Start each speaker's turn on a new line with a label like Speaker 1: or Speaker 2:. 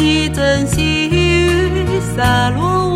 Speaker 1: 一阵细雨洒落